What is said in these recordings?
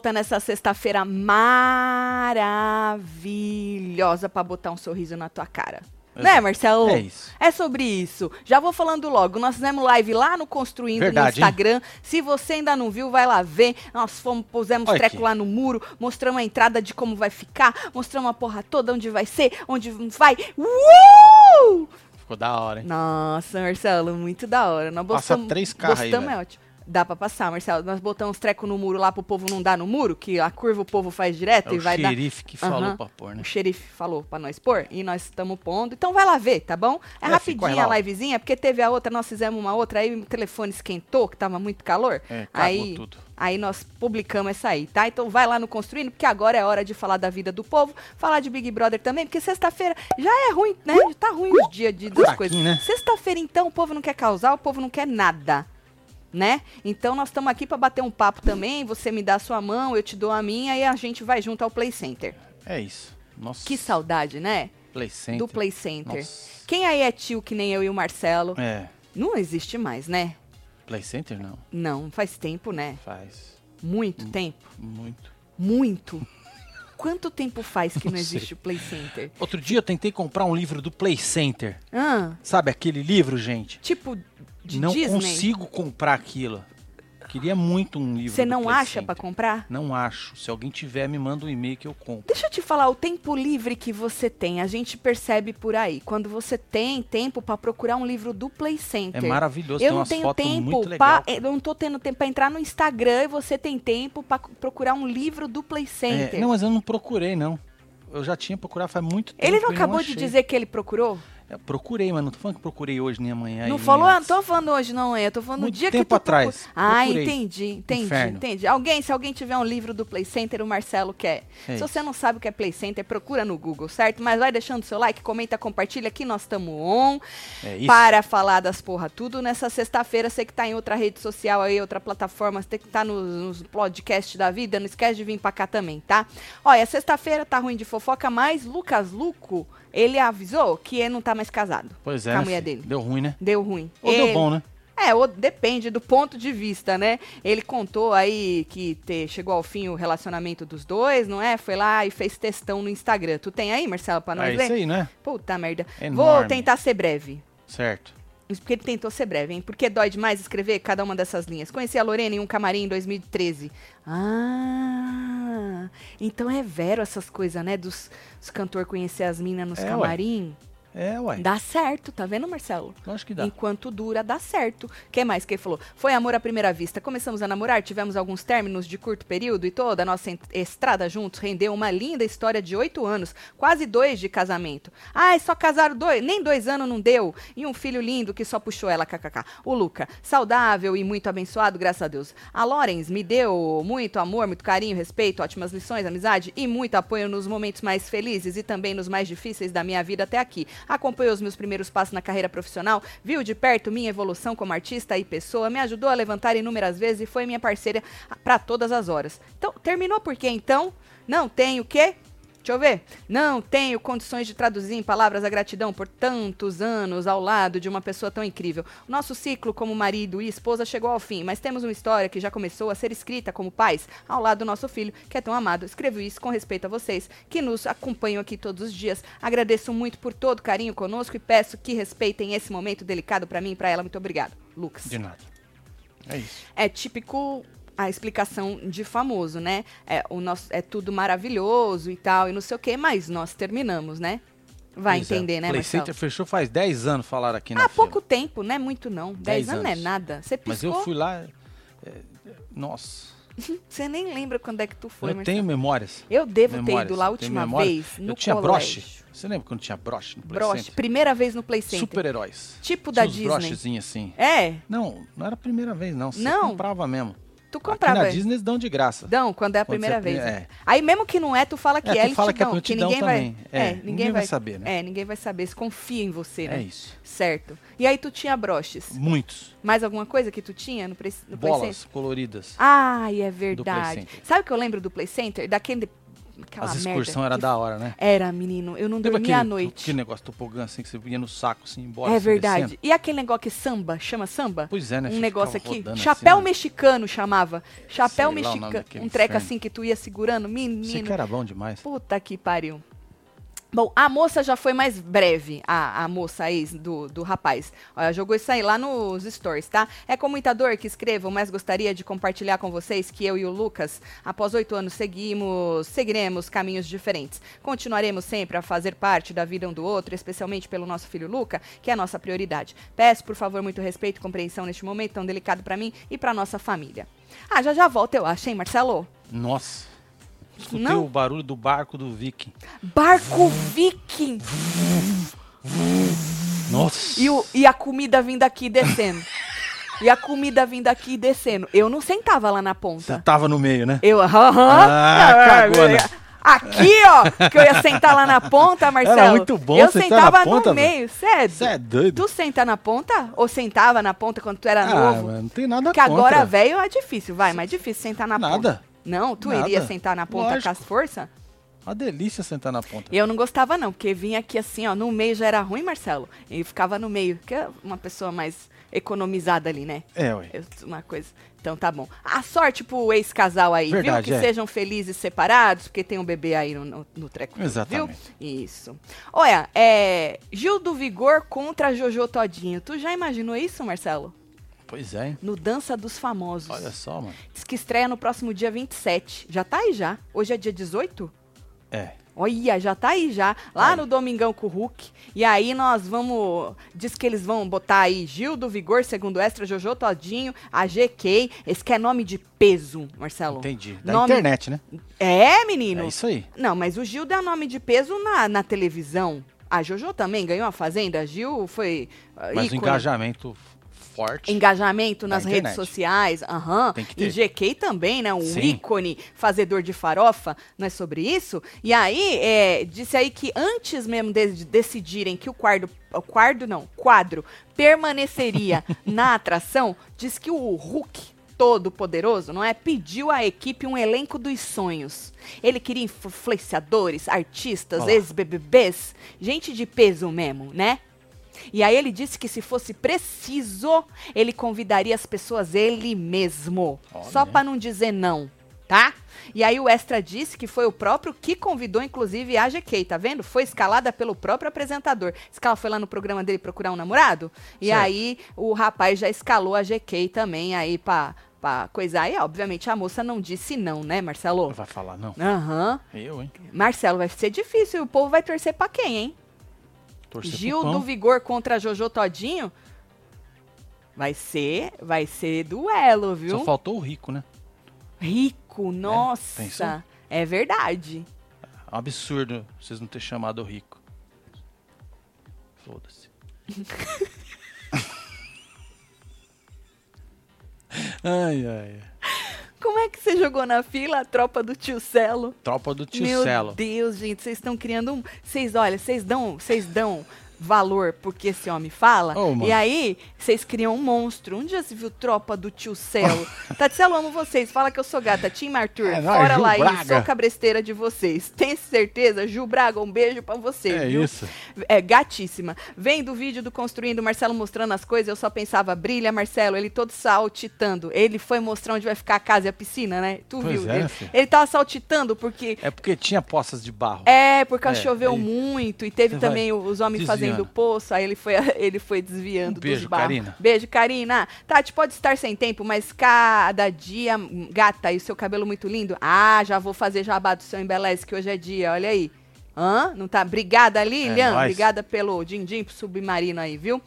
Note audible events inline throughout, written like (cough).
Volta nessa sexta-feira maravilhosa pra botar um sorriso na tua cara. Né, Marcelo? É isso. É sobre isso. Já vou falando logo. Nós fizemos live lá no Construindo Verdade, no Instagram. Se você ainda não viu, vai lá ver. Nós fomos, pusemos Olha treco aqui. lá no muro, mostramos a entrada de como vai ficar, mostramos a porra toda, onde vai ser, onde vai. Uh! Ficou da hora, hein? Nossa, Marcelo, muito da hora. Nós Passa três carros aí, botamos, é ótimo. Dá pra passar, Marcelo. Nós botamos treco no muro lá pro povo não dar no muro, que a curva o povo faz direto É e o vai dar. xerife que falou Aham. pra pôr, né? O xerife falou pra nós pôr e nós estamos pondo. Então vai lá ver, tá bom? É, É, rapidinha a livezinha, porque teve a outra, nós fizemos uma outra, aí o telefone esquentou, que tava muito calor. É, aí, tudo. aí nós publicamos essa aí, tá? Então vai lá no Construindo, porque agora é hora de falar da vida do povo, falar de Big Brother também, porque sexta-feira já é ruim, né? Já tá ruim os dias de, das Fraquinho, coisas. né? Sexta-feira, então, o povo não quer causar, o povo não quer nada. Né? Então nós estamos aqui pra bater um papo também. Você me dá a sua mão, eu te dou a minha e a gente vai junto ao Play Center. É isso. Nossa. Que saudade, né? Play Center. do Play Center. Nossa. Quem aí é tio que nem eu e o Marcelo? É. Não existe mais, né? Play Center não. Não, faz tempo, né? Faz Muito Hum. tempo. muito. Muito. Quanto tempo faz que (laughs) não, Não existe o Play Center? Outro dia eu tentei comprar um livro do Play Center. Ah, Sabe aquele livro, gente? tipo de não Disney? consigo comprar aquilo. Queria muito um livro Você não acha pra comprar? Não acho. Se alguém tiver, me manda um e-mail que eu compro. Deixa eu te falar, o tempo livre que você tem, a gente percebe por aí. Quando você tem tempo pra procurar um livro do Play É Center. maravilhoso. Eu tem não tenho tempo pra, legais. eu não tô tendo tempo pra entrar no Instagram e você tem tempo pra procurar um livro do Play Center. É, não, mas eu não procurei, não. Eu já tinha procurado faz muito tempo. Ele não acabou de achei. dizer que ele procurou? Eu procurei, mas não tô falando que procurei hoje nem amanhã. não falou? Ah, não tô falando hoje, não é. Eu tô falando Muito dia que tempo tu atrás. Ah, Procurei. entendi, entendi, Inferno. entendi. Alguém, se alguém tiver um livro do Play Center, o Marcelo quer. É se você não sabe o que é Play Center, procura no Google, certo? Mas vai deixando seu like, comenta, compartilha aqui, nós estamos on É isso. para falar das porra tudo. Nessa sexta-feira, você que tá em outra rede social aí, outra plataforma, você que tá nos, nos podcasts da vida, não esquece de vir pra cá também, tá? Olha, sexta-feira tá ruim de fofoca, mas Lucas Luco, ele avisou que ele não tá mais casado Pois é, com a né, mulher filho? dele. Deu ruim, né? Deu ruim. Ou Ele- deu bom, né? É, ou depende do ponto de vista, né? Ele contou aí que te- chegou ao fim o relacionamento dos dois, não é? Foi lá e fez textão no Instagram. Tu tem aí, Marcelo, pra nós É ver? isso aí, né? Puta merda. Vou Enorme. tentar ser breve. Certo. Isso porque ele tentou ser breve, hein? Porque dói demais escrever cada uma dessas linhas. Conheci a Lorena em um camarim em 2013. Ah, então é vero essas coisas, né? Dos, dos cantor conhecer as minas nos É, ué. É, ué. Dá certo, tá vendo, Marcelo? Lógico que dá. Enquanto dura, dá certo. O que mais que ele falou? Foi amor à primeira vista. Começamos a namorar, tivemos alguns términos de curto período e toda a nossa estrada juntos rendeu uma linda história de oito anos, quase dois de casamento. Ai, só casaram dois, nem dois anos não deu. E um filho lindo que só puxou ela, kkk. O Luca, saudável e muito abençoado, graças a Deus. A Lorenz me deu muito amor, muito carinho, respeito, ótimas lições, amizade e muito apoio nos momentos mais felizes e também nos mais difíceis da minha vida até aqui. Acompanhou os meus primeiros passos na carreira profissional, viu de perto minha evolução como artista e pessoa, me ajudou a levantar inúmeras vezes e foi minha parceira para todas as horas. Então, terminou por quê então? Não tem o quê? Deixa eu ver. Não tenho condições de traduzir em palavras a gratidão por tantos anos ao lado de uma pessoa tão incrível. Nosso ciclo como marido e esposa chegou ao fim, mas temos uma história que já começou a ser escrita como pais ao lado do nosso filho, que é tão amado. Escrevo isso com respeito a vocês que nos acompanham aqui todos os dias. Agradeço muito por todo o carinho conosco e peço que respeitem esse momento delicado para mim e para ela. Muito obrigado. Lucas. De nada. É isso. É típico a explicação de famoso, né? É, o nosso, é tudo maravilhoso e tal, e não sei o quê, mas nós terminamos, né? Vai Pois é. entender, né, Play Marcelo? Center fechou faz 10 anos, falaram aqui na Há fila. pouco tempo, não é muito não. 10 anos não é anos. nada. Você Mas piscou, eu fui lá... é, nossa. (laughs) você nem lembra quando é que tu foi, eu Marcelo. tenho memórias. Eu devo ter memórias, ido lá a última vez no Eu tinha colégio. broche. Você lembra quando tinha broche no Play Broche, Center? primeira vez no Play Center. Super-heróis. Tipo Tinha da Disney. brochezinhos assim. É, Não, não era a primeira vez, não. Você Não? comprava mesmo. Tu Aqui comprava. na é. Disney eles dão de graça. Dão, quando é a Quando primeira vez. é. né? Aí mesmo que não é, tu fala que É, é, tu fala que é dão, prontidão ninguém também. vai. É, ninguém vai saber, né? É, ninguém vai saber, se confia em você, né? É isso. Certo. E aí tu tinha broches. Muitos. Mais alguma coisa que tu tinha no, Play- no Play Bolas Center? coloridas. Ai, é Play verdade. Sabe o que eu lembro do Play Center? Daquele aquela As excursões era que da hora, né? Era, menino. Eu não Lembra dormia aquele, à noite. aquele negócio tobogã assim que você ia no saco assim embora? É assim, verdade. descendo? E aquele negócio que samba, chama samba? Pois é, né? um negócio aqui. rodando Chapéu assim, né? mexicano chamava. Chapéu mexicano. Um treco assim que tu ia segurando. Menino. que era bom demais. Puta que pariu. Bom, a moça já foi mais breve, a, a moça ex do, do rapaz. Olha, jogou isso aí lá nos stories, tá? É com muita dor que escrevo, mas gostaria de compartilhar com vocês que eu e o Lucas, após oito anos, seguimos, seguiremos caminhos diferentes. Continuaremos sempre a fazer parte da vida um do outro, especialmente pelo nosso filho Luca, que é a nossa prioridade. Peço, por favor, muito respeito e compreensão neste momento tão delicado pra mim e pra nossa família. Ah, já já volto, eu acho, hein, Marcelo? Nossa. Escutei Não. o barulho do barco do Viking. Barco Viking! Nossa. E, o- e a comida vindo aqui e descendo. e a comida vindo aqui e descendo. Eu não sentava lá na Você ponta. tava no meio, né? Eu, aham. Ah, Não, cagona. Aqui, ó, que eu ia sentar lá na ponta, Marcelo. muito bom Eu sentar sentava na ponta, no meio, sério. Você é doido. Tu senta na ponta? Ou sentava na ponta quando tu era ah, novo? mano, não tem nada Porque contra. agora, velho, é difícil, vai, mas é difícil sentar na ponta. Nada. Não, tu Nada. iria sentar na ponta Lógico. com as forças? Uma delícia sentar na ponta. Eu não gostava, não, porque vinha aqui assim, ó, no meio já era ruim, Marcelo. E ficava no meio, que é uma pessoa mais economizada ali, né? É, ué. Uma coisa. Então tá bom. A sorte pro ex-casal aí, Verdade, viu? Que é. sejam felizes separados, porque tem um bebê aí no, no, no treco. Exatamente. Viu? Isso. Olha, é. Gil do Vigor contra Jojo Todinho. Tu já imaginou isso, Marcelo? Pois é, hein? No Dança dos Famosos. Olha só, mano. Diz que estreia no próximo dia 27. Já tá aí já. Hoje é dia 18? É. Olha, já tá aí já, lá Aí. no Domingão com o Hulk. E aí nós vamos. Diz que eles vão botar aí Gil do Vigor, segundo Extra, Jojo Todinho, a GK. Esse que é nome de peso, Marcelo. Entendi. Da Nome- internet, né? É, menino? É isso aí. Não, mas o Gil dá nome de peso na, na televisão. A Jojo também ganhou a Fazenda. Gil foi. ah, Mas o ícone. engajamento forte. Engajamento nas Na redes sociais, aham. Tem que E. GK também, né? Um Sim. ícone fazedor de farofa, não é sobre isso? E aí, é, disse aí que antes mesmo de, de decidirem que o quadro, o quadro não, quadro permaneceria (laughs) na atração, diz que o Hulk todo poderoso, não é? Pediu à equipe um elenco dos sonhos. Ele queria influenciadores, artistas, ex-BBBs, gente de peso mesmo, né? E aí ele disse que se fosse preciso, ele convidaria as pessoas ele mesmo. Só pra não dizer não, tá? E aí o Extra disse que foi o próprio que convidou, inclusive, a GK, tá vendo? Foi escalada pelo próprio apresentador. Ela foi lá no programa dele procurar um namorado. E Certo. aí o rapaz já escalou a GK também aí pra, pra coisar. E obviamente a moça não disse não, né, Marcelo? Não vai falar, não. Aham. Eu, hein? Marcelo, vai ser difícil. O povo vai torcer pra quem, hein? Torcer Gil do Vigor contra Jojo Todinho. Vai ser, vai ser duelo, viu? Só faltou o rico, né? Rico, nossa. pensou? É, verdade. É um absurdo vocês não terem chamado o rico. Foda-se. (laughs) ai, ai. Como é que você jogou na fila a tropa do tio Celo? Tropa do tio Meu Celo. Deus, gente, vocês estão criando um. Vocês, olha, vocês dão, vocês dão valor porque esse homem fala. Mano. e aí, vocês criam um monstro. Um dia você viu tropa do tio Celo. (laughs) Taticelo, amo vocês. Fala que eu sou gata. Tim Arthur, É nóis, fora Ju lá aí, Braga. sou cabresteira de vocês. Tem certeza? Ju Braga, um beijo pra você, É viu? isso. É gatíssima. Vendo o vídeo do Construindo, Marcelo mostrando as coisas, eu só pensava, brilha, Marcelo, ele todo saltitando. Ele foi mostrar onde vai ficar a casa e a piscina, né? Tu Pois viu? é, ele, ele tava saltitando porque É porque tinha poças de barro. é, porque É, choveu aí muito e teve você vai também os homens desviando. fazendo poço, aí ele foi, (laughs) ele foi desviando Um beijo, dos barros. Karina. Beijo, Karina. Tati, pode estar sem tempo, mas cada dia, hum, gata, e o seu cabelo muito lindo. Ah, já vou fazer jabá do seu embeleze, que hoje é dia, olha aí. Hã? Não tá? Obrigada, Lilian. É. Obrigada pelo din-din pro submarino aí, viu?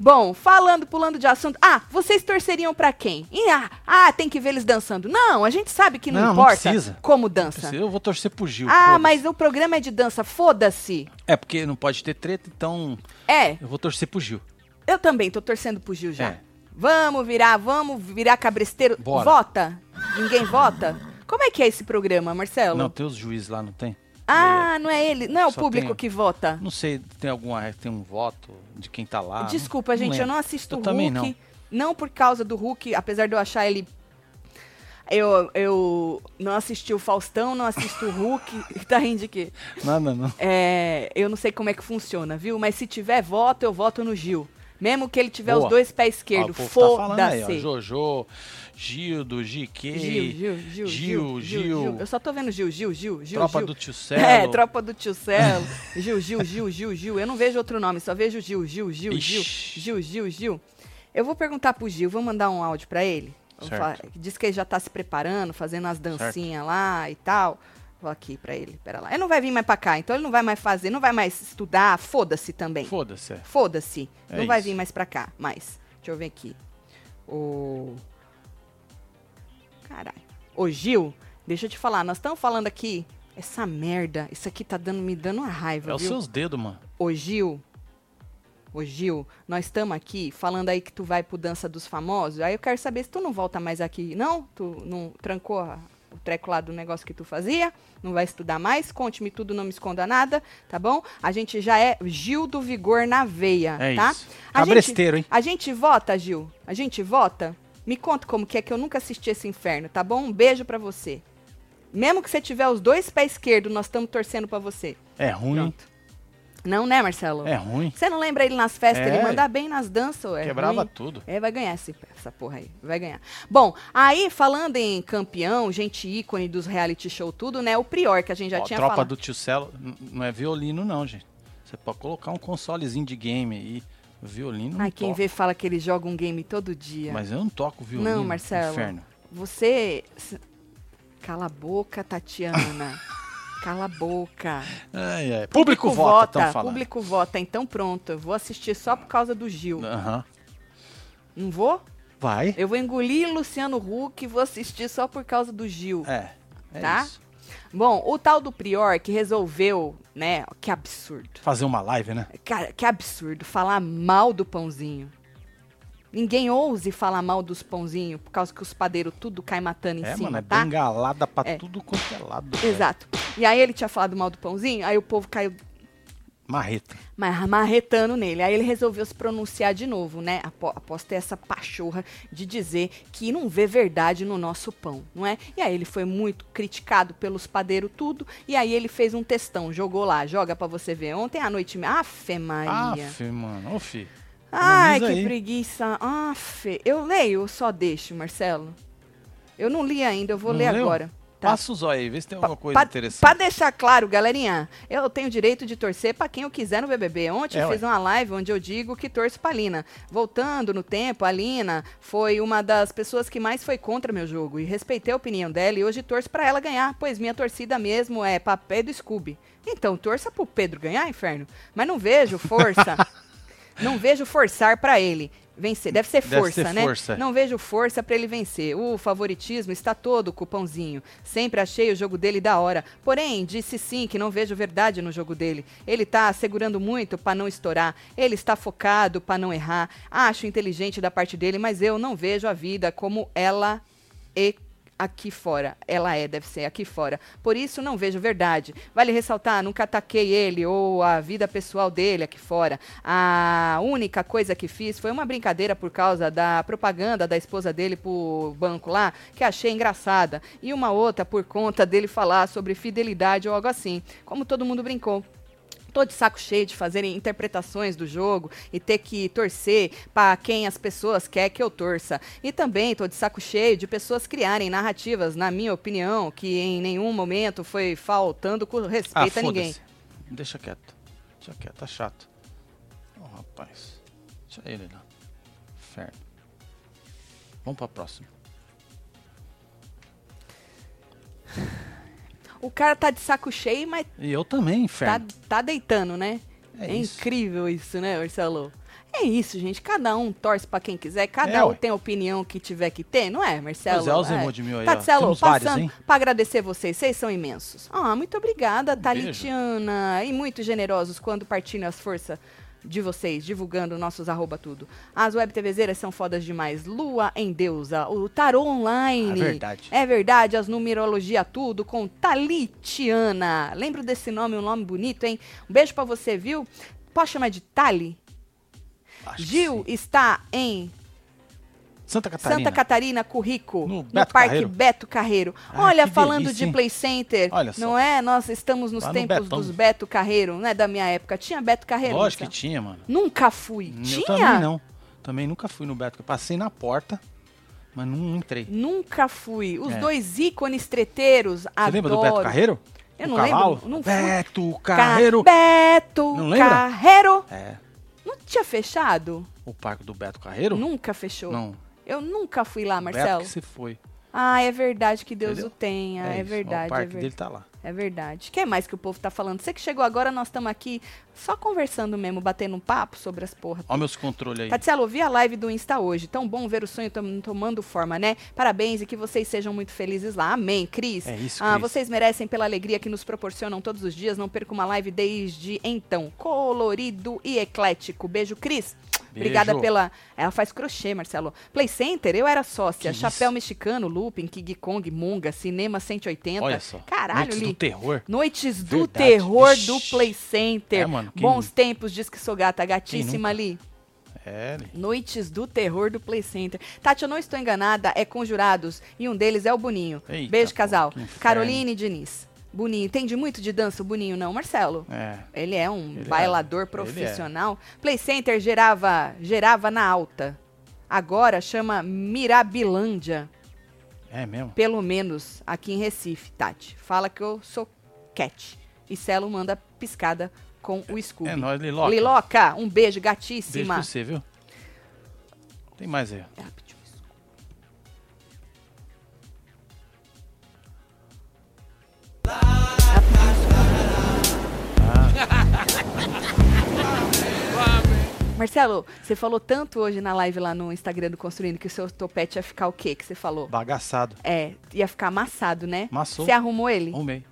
Bom, falando, pulando de assunto. Ah, vocês torceriam pra quem? Ah, ah, tem que ver eles dançando. Não, a gente sabe que não, Não, não importa precisa. como dança. Eu vou torcer pro Gil. Ah, mas o programa é de dança, foda-se. É porque não pode ter treta, então É, eu vou torcer pro Gil. eu também tô torcendo pro Gil já. É. Vamos virar, vamos virar cabresteiro. Bora. Vota? Ninguém vota? Como é que é esse programa, Marcelo? Não, tem os juízes lá, não tem? Ah, não é ele, não é o público tem- que vota. Não sei, tem alguma tem um voto de quem tá lá. Desculpa, gente, eu lembro. não assisto Eu o Hulk. não. Não por causa do Hulk, apesar de eu achar ele Eu, eu não assisti o Faustão, não assisto o Hulk. (laughs) tá rindo de quê? Nada, não. É, eu não sei como é que funciona, viu? Mas se tiver voto, eu voto no Gil. Mesmo que ele tiver Boa. os dois pés Ó, esquerdos, tá foda-se. Jojo, Gildo, GK, Gil, Gil, Gil, Gil, Gil, Eu só tô vendo Gil, Gil, Gil, Gil. Tropa do Tio Celo. É, tropa do tio Celo. Gil, Gil, Gil, Gil, Gil. Eu não vejo outro nome, só vejo Gil, Gil, Gil, Gil. Gil, Gil, Gil. Eu vou perguntar pro Gil, vou mandar um áudio pra ele. Falar- Diz que ele já tá se preparando, fazendo as dancinhas lá e tal. Vou aqui pra ele, pera lá. Ele não vai vir mais pra cá, então ele não vai mais fazer, não vai mais estudar, foda-se também. Foda-se. é. Foda-se. É não vai isso. vir mais pra cá, mais. Deixa eu ver aqui. O. Caralho. Ô, Gil, deixa eu te falar, nós estamos falando aqui. Essa merda, isso aqui tá dando, me dando uma raiva, É os seus dedos, mano. Ô, Gil. Ô, Gil, nós estamos aqui falando aí que tu vai pro Dança dos Famosos. Aí eu quero saber se tu não volta mais aqui. Não? Tu não trancou a- o treco lá do negócio que tu fazia? Não vai estudar mais? Conte-me tudo, não me esconda nada, tá bom? A gente já é Gil do Vigor na veia, É tá? isso. A gente, Cabresteiro, hein? a gente vota, Gil? A gente vota? Me conta como que é que eu nunca assisti esse inferno, tá bom? Um beijo pra você. Mesmo que você tiver os dois pés esquerdos, nós estamos torcendo pra você. É ruim. Pronto. Não, né, Marcelo? É ruim. Você não lembra ele nas festas? É. Ele manda bem nas danças, ué. Quebrava ruim. tudo. É, vai ganhar esse, essa porra aí. Vai ganhar. Bom, aí falando em campeão, gente ícone dos reality show, tudo, né? O Prior, que a gente já Ó, tinha tropa falado. do Tio Celo não é violino, não, gente. Você pode colocar um consolezinho de game aí. Violino não Ai, quem toco. vê fala que ele joga um game todo dia. Mas eu não toco violino. Não, Marcelo. Inferno. Você. Cala a boca, Tatiana. (laughs) Cala a boca. Ai, ai. Público, vota, tão falando. Público vota. Então pronto, eu vou assistir só por causa do Gil. Aham. Não vou? Vai. Eu vou engolir Luciano Huck e vou assistir só por causa do Gil. É. É Tá? isso. Bom, o tal do Prior que resolveu, né? Que absurdo. Fazer uma live, né? Cara, que absurdo falar mal do pãozinho. Ninguém ouse falar mal dos pãozinhos por causa que os padeiros tudo cai matando em é, cima, mano, é tá? bengalada pra É. tudo quanto é lado. (laughs) velho. Exato. E aí ele tinha falado mal do pãozinho, aí o povo caiu Marreta. ma- marretando nele. Aí ele resolveu se pronunciar de novo, né? Após ter essa pachorra de dizer que não vê verdade no nosso pão, não é? E aí ele foi muito criticado pelos padeiros tudo, e aí ele fez um textão, jogou lá, joga pra você ver. Ontem à noite, Afe Maria. Aff, mano. Ô, fi. Ai, que aí. preguiça. Aff. Eu leio ou só deixo, Marcelo? Eu não li ainda, eu vou Não ler leu? agora. Tá? Passa o zóio aí, vê se tem alguma coisa Pra- interessante. Pra deixar claro, galerinha, eu tenho direito de torcer pra quem eu quiser no BBB. Ontem É, eu fiz uma live onde eu digo que torço pra Lina. Voltando no tempo, a Lina foi uma das pessoas que mais foi contra meu jogo e respeitei a opinião dela e hoje torço pra ela ganhar, pois minha torcida mesmo é pra Pedro Scooby. Então, torça pro Pedro ganhar, inferno. Mas não vejo força. (laughs) não vejo forçar pra ele vencer. Deve ser Deve força, ser né? força. Não vejo força pra ele vencer. O favoritismo está todo com o pãozinho. Sempre achei o jogo dele da hora. Porém, disse sim que não vejo verdade no jogo dele. Ele tá segurando muito pra não estourar. Ele está focado pra não errar. Acho inteligente da parte dele, mas eu não vejo a vida como ela é aqui fora. Ela é, deve ser aqui fora. Por isso não vejo verdade. Vale ressaltar, nunca ataquei ele ou a vida pessoal dele aqui fora. A única coisa que fiz foi uma brincadeira por causa da propaganda da esposa dele pro banco lá, que achei engraçada. E uma outra por conta dele falar sobre fidelidade ou algo assim. Como todo mundo brincou. Tô de saco cheio de fazerem interpretações do jogo e ter que torcer para quem as pessoas querem que eu torça. E também tô de saco cheio de pessoas criarem narrativas, na minha opinião, que em nenhum momento foi faltando com Ah, respeito a ninguém. Deixa quieto. Deixa quieto, tá chato. Ô, rapaz. Deixa ele lá. Inferno. Vamos pra próxima. (laughs) O cara tá de saco cheio, mas E eu também, tá, inferno. tá deitando, né? É É, isso. incrível isso, né, Marcelo? É isso, gente. Cada um torce pra quem quiser, cada É, um ué. tem a opinião que tiver que ter, não é, Marcelo? Pois é, os emoji mil aí, ó. Marcelo, passando pra agradecer vocês, vocês são imensos. Ah, muito obrigada, beijo. Talitiana. E muito generosos quando partilham as forças de vocês, divulgando nossos arroba tudo. As web TVzeiras são fodas demais. Lua em Deusa, o Tarô Online. É verdade. É verdade, as numerologia tudo com Talitiana. Lembro desse nome, um nome bonito, hein? Um beijo pra você, viu? Posso chamar de Tali? Acho Gil está em Santa Catarina. Santa Catarina, Currico, No no, Parque Carreiro. Beto Carreiro. Ah, Olha, falando delícia, de? Play Center, não é? Nós estamos nos Lá no tempos Betão. dos Beto Carreiro, não é da minha época. Tinha Beto Carreiro? Lógico que tinha, mano. Nunca fui. Eu Tinha? também não. Também nunca fui no Beto. Eu passei na porta, mas não entrei. Nunca fui. Os É. dois ícones treteiros, Você adoro. lembra do Beto Carreiro? Eu O não cavalo? lembro, não fui. Beto Ca- Carreiro. Beto Não lembra? Carreiro. É. Não tinha fechado? O parque do Beto Carreiro? Nunca fechou. Não. Eu nunca fui lá, O Marcelo. que se foi. Ah, é verdade que Deus Entendeu? o tenha. É, isso. Ó, verdade, O é parque verdade. dele tá lá. É verdade. O que mais que o povo tá falando? Você que chegou agora, nós estamos aqui só conversando mesmo, batendo um papo sobre as porra. Olha meus controles aí. Tatielo, ouvi a live do Insta hoje. Tão bom ver o sonho tom- tomando forma, né? Parabéns e que vocês sejam muito felizes lá. Amém, Cris. É isso, Ah, Cris. vocês merecem pela alegria que nos proporcionam todos os dias. Não perca uma live desde então. Colorido e eclético. Beijo, Cris. Obrigada pela. Ela faz crochê, Marcelo. Play Center, eu era sócia. Que Chapéu isso? mexicano, Looping, King Kong, Munga, Cinema 180. Olha só. Caralho, Noites Li. do terror. Noites do Verdade. terror Ixi. do Play Center. É, mano, quem- Bons tempos, diz que sou gata, gatíssima ali. É. Noites do terror do Play Center. Tati, eu não estou enganada, é Conjurados. E um deles é o Boninho. Eita, Beijo, pô, casal. inferno. Caroline e Diniz. Boninho. Entende muito de dança o Boninho, não, Marcelo? É. Ele é um Ele é. bailador é. profissional. Play Center gerava, gerava na alta. Agora chama Mirabilândia. É mesmo? Pelo menos aqui em Recife, Tati. Fala que eu sou cat. E Celo manda piscada com o Scooby. É nóis, Liloca. Liloca, um beijo, Beijo gatíssima. pra você, viu? Tem mais aí. Ela (laughs) Marcelo, você falou tanto hoje na live lá no Instagram do Construindo que o seu topete ia ficar o quê que você falou? Bagaçado. É, ia ficar amassado, né? Amassou. Você arrumou ele? Arrumei.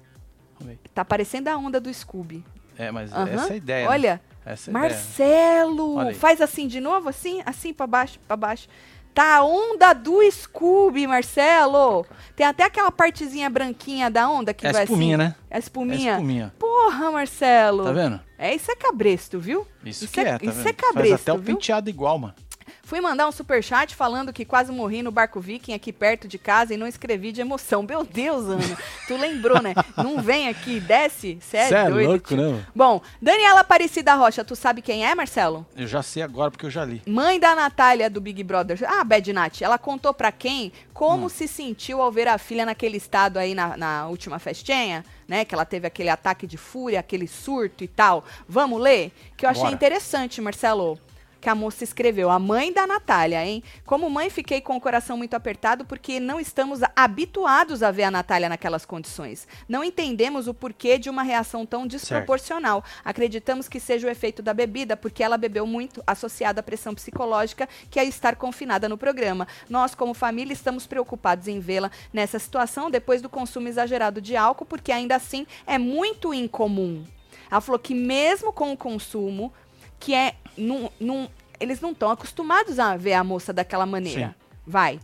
Arrumei. Tá parecendo a onda do Scooby. É, mas essa é a ideia. né? Olha, Essa é a ideia. Marcelo, Olha aí. faz assim de novo, assim, assim pra baixo, pra baixo. Tá a onda do Scooby, Marcelo. Tem até aquela partezinha branquinha da onda que É vai espuminha, assim. né? É É espuminha. espuminha. Porra, Marcelo. Tá vendo? É, isso é cabresto, viu? Isso, Isso que é- é, tá isso vendo? é cabresto, Faz até o viu? penteado igual, mano. Fui mandar um superchat falando que quase morri no barco viking aqui perto de casa e não escrevi de emoção. Meu Deus, Ana. tu lembrou, né? Não vem aqui, desce. É, Cê é doido. louco, tio. né? Bom, Daniela Aparecida Rocha, tu sabe quem é, Marcelo? Eu já sei agora porque eu já li. Mãe da Natália do Big Brother. Ah, Bad Nat, ela contou pra quem como Hum. se sentiu ao ver a filha naquele estado aí na, na última festinha, né? Que ela teve aquele ataque de fúria, aquele surto e tal. Vamos ler? Que eu achei Bora. interessante, Marcelo. Que a moça escreveu, a mãe da Natália, hein? Como mãe, fiquei com o coração muito apertado porque não estamos habituados a ver a Natália naquelas condições. Não entendemos o porquê de uma reação tão desproporcional. Acreditamos que seja o efeito da bebida, porque ela bebeu muito, associado à pressão psicológica que é estar confinada no programa. Nós, como família, estamos preocupados em vê-la nessa situação depois do consumo exagerado de álcool, porque ainda assim é muito incomum. Ela falou que mesmo com o consumo, que é. Num, num- eles não estão acostumados a ver a moça daquela maneira. Sim. Vai.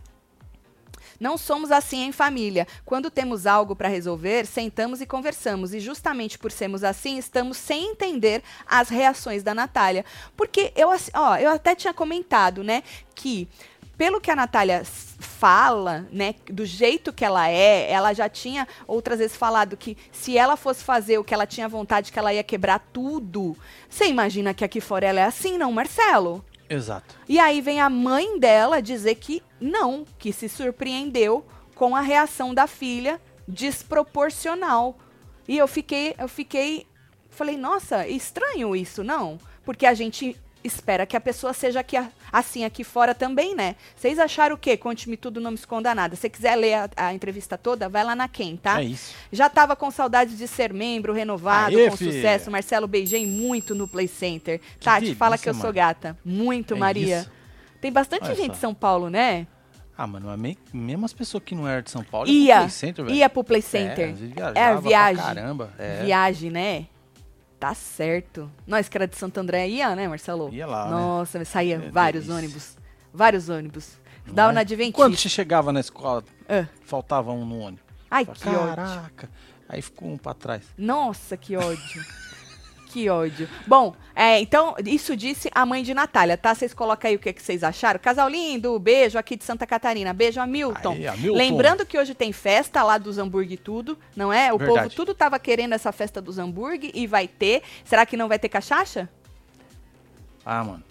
Não somos assim em família. Quando temos algo para resolver, sentamos e conversamos. E justamente por sermos assim, estamos sem entender as reações da Natália. Porque eu, ó, eu até tinha comentado, né, que pelo que a Natália fala, né, do jeito que ela é, ela já tinha outras vezes falado que se ela fosse fazer o que ela tinha vontade, que ela ia quebrar tudo. Você imagina que aqui fora ela é assim, não, Marcelo? Exato. E aí vem a mãe dela dizer que não, que se surpreendeu com a reação da filha desproporcional. E eu fiquei, eu fiquei, falei, nossa, estranho isso, não? Porque a gente espera que a pessoa seja aqui, assim aqui fora também, né? Vocês acharam o quê? Conte-me tudo, não me esconda nada. Se quiser ler a, a entrevista toda, vai lá na Quem, tá? É isso. Já tava com saudades de ser membro, renovado, Aê, com filha. sucesso. Marcelo, beijei muito no Play Center. Tati, delícia, fala que eu sou mano. gata. Muito, É Maria. isso. Tem bastante Olha gente só. de São Paulo, né? Ah, mano, mas me- mesmo as pessoas que não eram de São Paulo Ia, pro Play Center, velho. Ia pro Play É, Center. viajava É a pra viagem. caramba. É. Viagem, né? Tá certo. Nós que era de Santo André ia, né, Marcelo? Ia lá, né? Nossa, saía É vários delícia. ônibus. Vários ônibus. Não Dava é? na Adventista. Quando você chegava na escola, Ah. faltava um no ônibus. Ai, Fala, que ódio. Caraca. Aí ficou um pra trás. Nossa, que ódio. (laughs) Que ódio. Bom, é, então, isso disse a mãe de Natália, tá? Vocês colocam aí o que, que vocês acharam. Casal lindo, beijo aqui de Santa Catarina. Beijo a Milton. Lembrando que hoje tem festa lá dos hambúrguer e tudo, não é? O Verdade. povo tudo tava querendo essa festa dos hambúrguer e vai ter. Será que não vai ter cachaça? Ah, mano.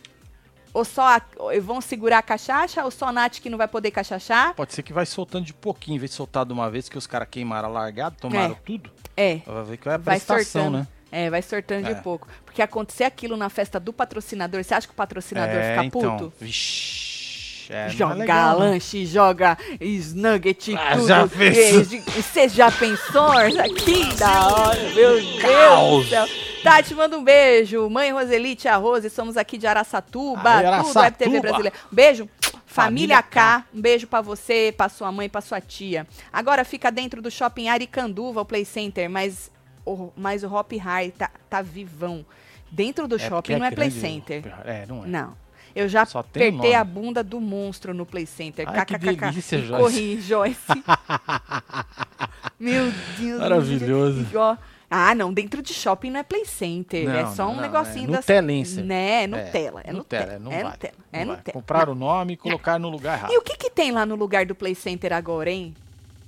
Ou só a- vão segurar a cachaça? Ou só a Nath que não vai poder cachachar? Pode ser que vai soltando de pouquinho, em vez de soltar de uma vez, que os caras queimaram a largada, tomaram É. tudo. É. Vai ver que vai a Vai prestação, sortando. né? É, vai sortando É. de pouco. Porque acontecer aquilo na festa do patrocinador, você acha que o patrocinador é, fica então. puto? Vixi. É, é joga né? lanche, joga snugget, Ah, tudo. já? E- Você já pensou? Aqui da hora, meu Deus do céu. Tati, manda um beijo. Mãe Roselite, a Rose, somos aqui de Araçatuba, tudo. Web TV Brasileira. Beijo. Família, Família K, um beijo pra você, pra sua mãe, pra sua tia. Agora fica dentro do shopping Aricanduva, o Play Center, mas o, mas o Hop High tá, tá vivão. Dentro do É shopping não é Play Center. É, não é. Não. Eu já Só apertei nome. a bunda do monstro no Play Center. Ai, que delícia, Joyce. Corri, Joyce. (laughs) Meu Deus. Maravilhoso. Ó, Ah, não, dentro de shopping não é Play Center. é Não, só não, um não, negocinho é da. Nutelense. Né, é Nutella. É Nutella, Nutella. não É vai, Nutella. É. Nutella. Compraram o nome e colocaram no lugar errado. E o que que tem lá no lugar do Play Center agora, hein?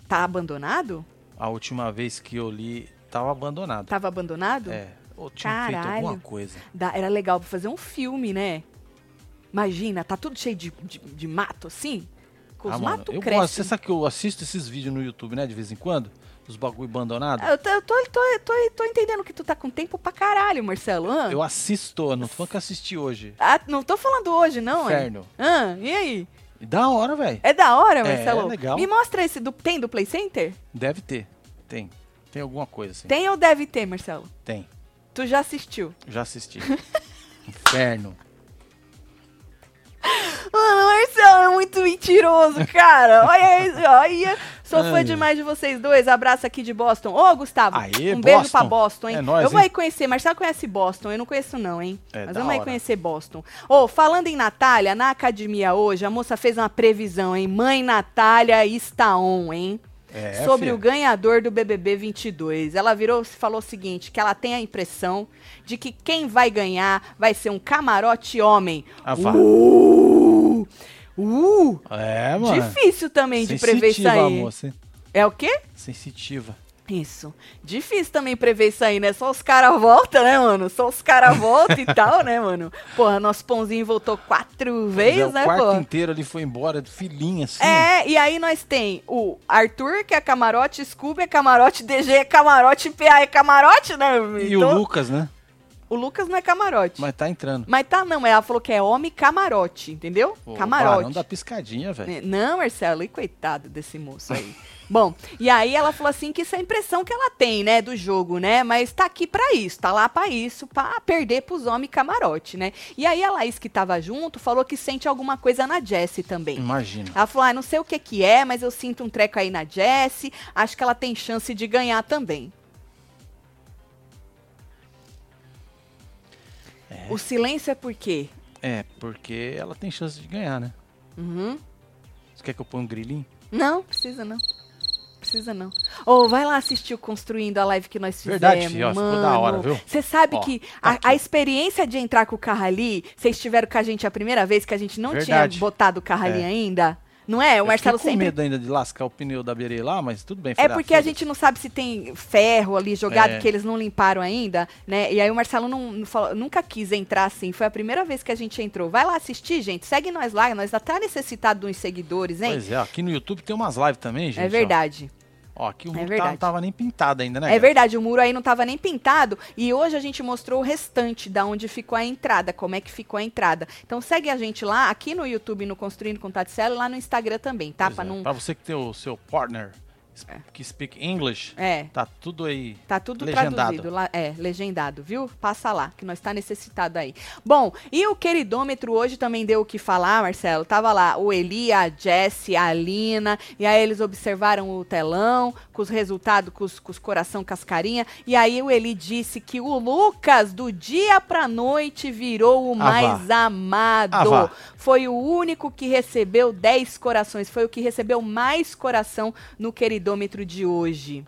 Tá abandonado? A última vez que eu li, tava abandonado. Tava abandonado? É. Ou tinha feito Caralho. alguma coisa. Dá- era legal pra fazer um filme, né? Imagina, tá tudo cheio de, de, de mato, assim. Com os Ah, mano, matos eu crescem. gosto. Você sabe que eu assisto esses vídeos no YouTube, né? De vez em quando? Os bagulho abandonado. Eu tô, eu tô, tô, tô, tô entendendo que tu tá com tempo pra caralho, Marcelo. Eu assisto, não tô falando que assisti hoje. Ah, não tô falando hoje, não, é? Inferno. Ah, e aí? Da hora, velho. É da hora, É, Marcelo? legal. Me mostra esse do. Tem do Play Center? Deve ter. Tem. Tem alguma coisa assim. Tem ou deve ter, Marcelo? Tem. Tu já assistiu? Já assisti. (laughs) Inferno. Mano, Marcelo é muito mentiroso, cara. (laughs) Olha isso, olha. Sou fã Ai. demais de vocês dois. Abraço aqui de Boston. Ô, Gustavo, Aê, um beijo Boston. pra Boston, hein? É nóis, eu vou hein? aí conhecer. Marcelo conhece Boston. Eu não conheço, não, hein? É, Mas vamos aí hora. conhecer Boston. Ô, falando em Natália, na academia hoje, a moça fez uma previsão, hein? Mãe Natália está on, hein? É, sobre fia. o ganhador do BBB 22. Ela virou e falou o seguinte, que ela tem a impressão de que quem vai ganhar vai ser um camarote homem. Ah. Uh! Uh! É, mano. Difícil também de prever isso Sensitiva aí. moça? É o quê? Sensitiva. Isso. Difícil também prever isso aí, né? Só os caras voltam, né, mano? Só os caras voltam e tal, né, mano? Porra, nosso pãozinho voltou quatro vezes, Mas é, né, o quarto porra? inteiro ali foi embora, filhinha assim. É, e aí nós tem o Arthur, que é camarote, Scooby é camarote, DG é camarote, PA é camarote, né? E Então, o Lucas, né? o Lucas não é camarote. Mas, Mas tá entrando. tá não, mas ela falou que é homem camarote, entendeu? Pô, camarote. Não dá piscadinha, velho. Não, Marcelo, e coitado desse moço aí. (laughs) Bom, e aí ela falou assim que isso é a impressão que ela tem, né, do jogo, né? Mas tá aqui pra isso, tá lá pra isso, pra perder pros homens camarote, né? E aí a Laís que tava junto falou que sente alguma coisa na Jessie também. Imagina. Ela falou, ah, não sei o que que é, mas eu sinto um treco aí na Jessie, acho que ela tem chance de ganhar também. O silêncio é por quê? É, porque ela tem chance de ganhar, né? Uhum. Você quer que eu ponha um grilinho? Não, precisa não. Precisa não. Ô, vai lá assistir o Construindo a live que nós fizemos. Verdade, filho, ó, ficou da hora, viu? Você sabe Ó, que tá a, a experiência de entrar com o carro ali, vocês tiveram com a gente a primeira vez que a gente não Verdade. tinha botado o carro ali É. ainda? Não é? O eu Marcelo com sempre medo ainda de lascar o pneu da Berei lá, mas tudo bem. É ah, porque a gente não sabe se tem ferro ali jogado, É. que eles não limparam ainda, né? E aí o Marcelo não, não falou- nunca quis entrar assim. Foi a primeira vez que a gente entrou. Vai lá assistir, gente. Segue nós lá. Nós até necessitado de uns seguidores, hein? Pois é, aqui no YouTube tem umas lives também, gente. é verdade. Ó, Ó, aqui o É muro tá- verdade. não tava nem pintado ainda, né? É verdade, o muro aí não tava nem pintado e hoje a gente mostrou o restante da onde ficou a entrada, como é que ficou a entrada. Então segue a gente lá, aqui no YouTube, no Construindo com Taticelo, e lá no Instagram também, tá? Pois Pra é. não... Pra você que tem o seu partner que speak English, É, tá tudo aí. tá tudo Legendado. traduzido lá, é, legendado, viu? Passa lá, que nós tá necessitado aí. Bom, e o queridômetro hoje também deu o que falar, Marcelo. Tava lá o Eli, a Jessie, a Alina, e aí eles observaram o telão, com os resultados, com os, com os coração cascarinha, e aí o Eli disse que o Lucas, do dia pra noite, virou o Ah, mais amado. Ah, vá. Foi o único que recebeu 10 corações, foi o que recebeu mais coração no queridômetro de hoje.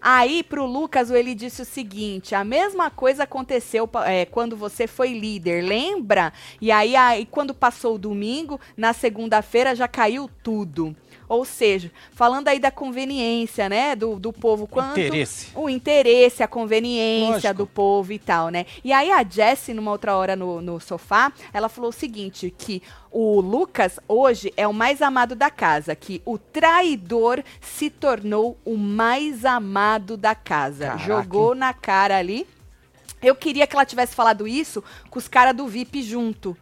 Aí, pro Lucas, ele disse o seguinte: a mesma coisa aconteceu é, quando você foi líder, lembra? E aí, aí, quando passou o domingo, na segunda-feira já caiu tudo. Ou seja, falando aí da conveniência, né, do, do povo. Quanto interesse. O interesse, a conveniência Lógico. do povo e tal, né? E aí a Jessie, numa outra hora no, no sofá, ela falou o seguinte, que o Lucas hoje é o mais amado da casa, que o traidor se tornou o mais amado da casa. Caraca. Jogou na cara ali. Eu queria que ela tivesse falado isso com os caras do VIP junto.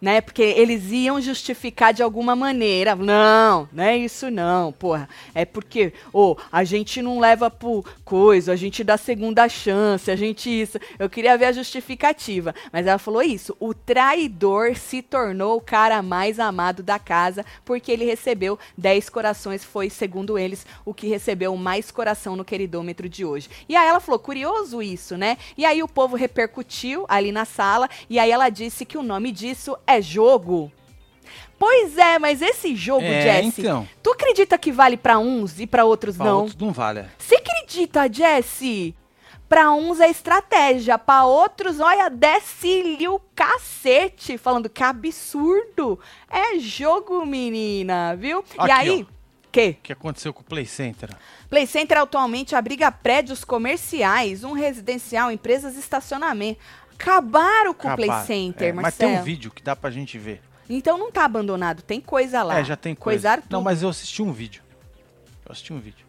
Né? Porque eles iam justificar de alguma maneira. Não, não é isso não, porra. É porque, ô, a gente não leva por coisa, a gente dá segunda chance, a gente isso. Eu queria ver a justificativa. Mas ela falou isso. O traidor se tornou o cara mais amado da casa porque ele recebeu 10 corações. Foi, segundo eles, o que recebeu mais coração no queridômetro de hoje. E aí ela falou, curioso isso, né? E aí o povo repercutiu ali na sala. E aí ela disse que o nome disso é jogo. Pois é, mas esse jogo, É, Jesse, então. tu acredita que vale pra uns e pra outros Pra não? outros não vale. Você acredita, Jesse? Pra uns é estratégia, pra outros, olha, desce-lhe o cacete, falando que absurdo. É jogo, menina, viu? e Aqui, aí, que? O que aconteceu com o Play Center? Play Center atualmente abriga prédios comerciais, um residencial, empresas e estacionamento. Acabaram com o Play Acabaram. Center, É, Mas Marcelo. tem um vídeo que dá pra gente ver. Então não tá abandonado, tem coisa lá. É, já tem coisa. Coisaram Não, mas eu assisti um vídeo. Eu assisti um vídeo.